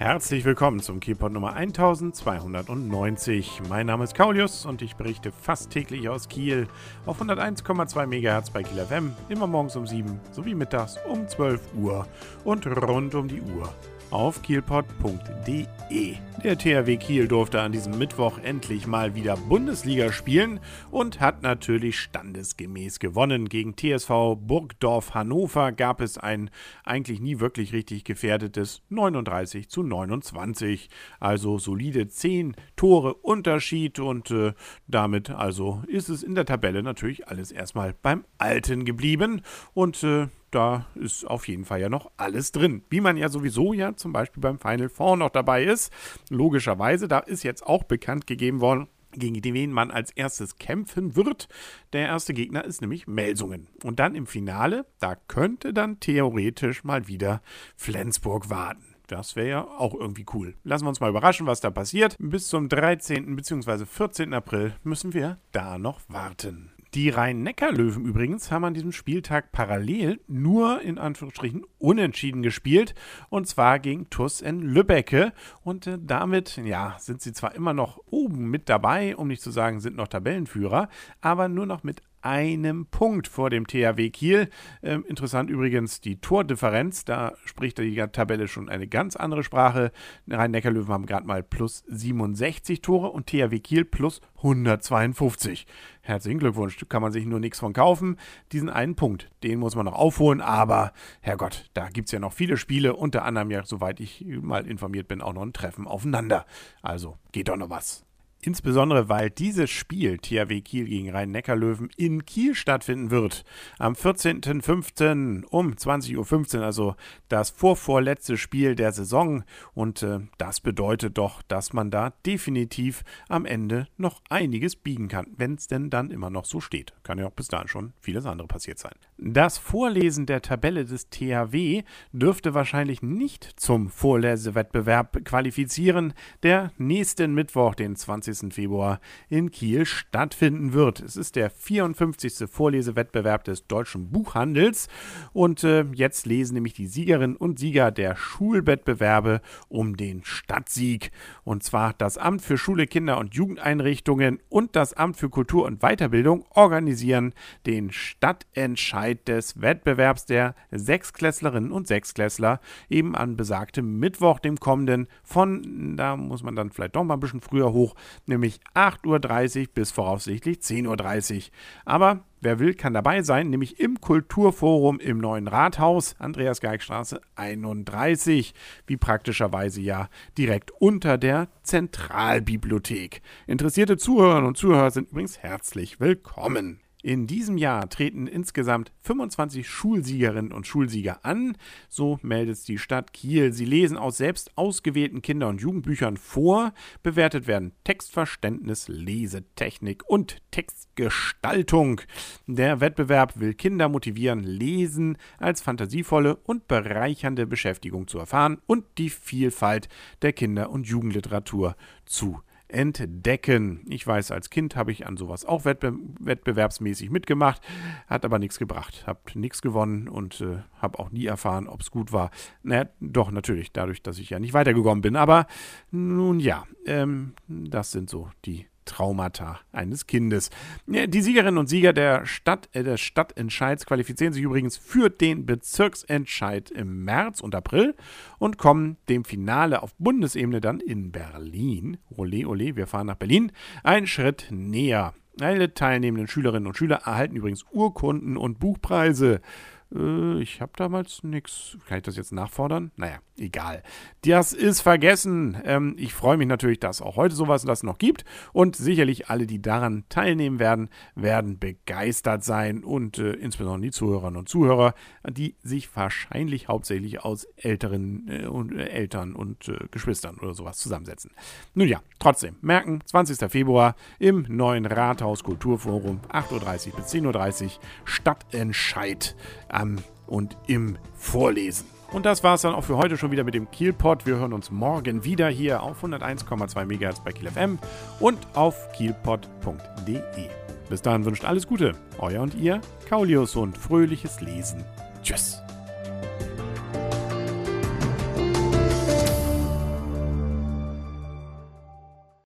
Herzlich willkommen zum Kielpot Nummer 1290. Mein Name ist Kaulius und ich berichte fast täglich aus Kiel auf 101,2 MHz bei Kiel FM, immer morgens um 7 sowie mittags um 12 Uhr und rund um die Uhr auf kielpot.de. Der THW Kiel durfte an diesem Mittwoch endlich mal wieder Bundesliga spielen und hat natürlich standesgemäß gewonnen. Gegen TSV Burgdorf Hannover gab es ein eigentlich nie wirklich richtig gefährdetes 39 zu 29. Also solide 10 Tore Unterschied und äh, damit also ist es in der Tabelle natürlich alles erstmal beim Alten geblieben und äh, da ist auf jeden Fall ja noch alles drin. Wie man ja sowieso ja zum Beispiel beim Final Four noch dabei ist. Logischerweise, da ist jetzt auch bekannt gegeben worden, gegen wen man als erstes kämpfen wird. Der erste Gegner ist nämlich Melsungen. Und dann im Finale, da könnte dann theoretisch mal wieder Flensburg warten. Das wäre ja auch irgendwie cool. Lassen wir uns mal überraschen, was da passiert. Bis zum 13. bzw. 14. April müssen wir da noch warten. Die Rhein-Neckar-Löwen übrigens haben an diesem Spieltag parallel nur in Anführungsstrichen unentschieden gespielt und zwar gegen TUS in Lübbecke. Und äh, damit, ja, sind sie zwar immer noch oben mit dabei, um nicht zu sagen, sind noch Tabellenführer, aber nur noch mit einem Punkt vor dem THW Kiel. Ähm, interessant übrigens die Tordifferenz, da spricht die Tabelle schon eine ganz andere Sprache. Rhein-Neckar-Löwen haben gerade mal plus 67 Tore und THW Kiel plus 152. Herzlichen Glückwunsch, kann man sich nur nichts von kaufen. Diesen einen Punkt, den muss man noch aufholen, aber Herrgott, da gibt es ja noch viele Spiele, unter anderem ja, soweit ich mal informiert bin, auch noch ein Treffen aufeinander. Also geht doch noch was. Insbesondere weil dieses Spiel THW Kiel gegen Rhein-Neckar-Löwen in Kiel stattfinden wird. Am 14.05. um 20.15 Uhr, also das vorvorletzte Spiel der Saison. Und äh, das bedeutet doch, dass man da definitiv am Ende noch einiges biegen kann, wenn es denn dann immer noch so steht. Kann ja auch bis dahin schon vieles andere passiert sein. Das Vorlesen der Tabelle des THW dürfte wahrscheinlich nicht zum Vorlesewettbewerb qualifizieren, der nächsten Mittwoch, den 20. 20. Februar in Kiel stattfinden wird. Es ist der 54. Vorlesewettbewerb des deutschen Buchhandels und äh, jetzt lesen nämlich die Siegerinnen und Sieger der Schulwettbewerbe um den Stadtsieg. Und zwar das Amt für Schule, Kinder- und Jugendeinrichtungen und das Amt für Kultur und Weiterbildung organisieren den Stadtentscheid des Wettbewerbs der Sechsklässlerinnen und Sechsklässler eben an besagtem Mittwoch, dem kommenden, von, da muss man dann vielleicht doch mal ein bisschen früher hoch, nämlich 8.30 Uhr bis voraussichtlich 10.30 Uhr. Aber wer will, kann dabei sein, nämlich im Kulturforum im neuen Rathaus, Andreas Geigstraße 31, wie praktischerweise ja direkt unter der Zentralbibliothek. Interessierte Zuhörerinnen und Zuhörer sind übrigens herzlich willkommen. In diesem Jahr treten insgesamt 25 Schulsiegerinnen und Schulsieger an, so meldet die Stadt Kiel. Sie lesen aus selbst ausgewählten Kinder- und Jugendbüchern vor. Bewertet werden Textverständnis, Lesetechnik und Textgestaltung. Der Wettbewerb will Kinder motivieren, Lesen als fantasievolle und bereichernde Beschäftigung zu erfahren und die Vielfalt der Kinder- und Jugendliteratur zu entdecken. Ich weiß, als Kind habe ich an sowas auch wettbe wettbewerbsmäßig mitgemacht, hat aber nichts gebracht, habe nichts gewonnen und äh, habe auch nie erfahren, ob es gut war. Naja, doch, natürlich, dadurch, dass ich ja nicht weitergekommen bin. Aber nun ja, ähm, das sind so die Traumata eines Kindes. Die Siegerinnen und Sieger der Stadt, äh, des Stadtentscheids qualifizieren sich übrigens für den Bezirksentscheid im März und April und kommen dem Finale auf Bundesebene dann in Berlin. Ole, ole, wir fahren nach Berlin. Ein Schritt näher. Alle teilnehmenden Schülerinnen und Schüler erhalten übrigens Urkunden und Buchpreise. Äh, ich habe damals nichts. Kann ich das jetzt nachfordern? Naja, egal. Das ist vergessen. Ähm, ich freue mich natürlich, dass auch heute sowas das noch gibt. Und sicherlich alle, die daran teilnehmen werden, werden begeistert sein. Und äh, insbesondere die Zuhörerinnen und Zuhörer, die sich wahrscheinlich hauptsächlich aus älteren äh, und, äh, Eltern und äh, Geschwistern oder sowas zusammensetzen. Nun ja, trotzdem, merken, 20. Februar im neuen Rathaus Kulturforum, 8.30 Uhr bis 10.30 Uhr, Stadtentscheid am und im Vorlesen. Und das war es dann auch für heute schon wieder mit dem Kielpot. Wir hören uns morgen wieder hier auf 101,2 MHz bei Kiel FM und auf kielpot.de. Bis dahin wünscht alles Gute, euer und ihr, Kaulius und fröhliches Lesen. Tschüss.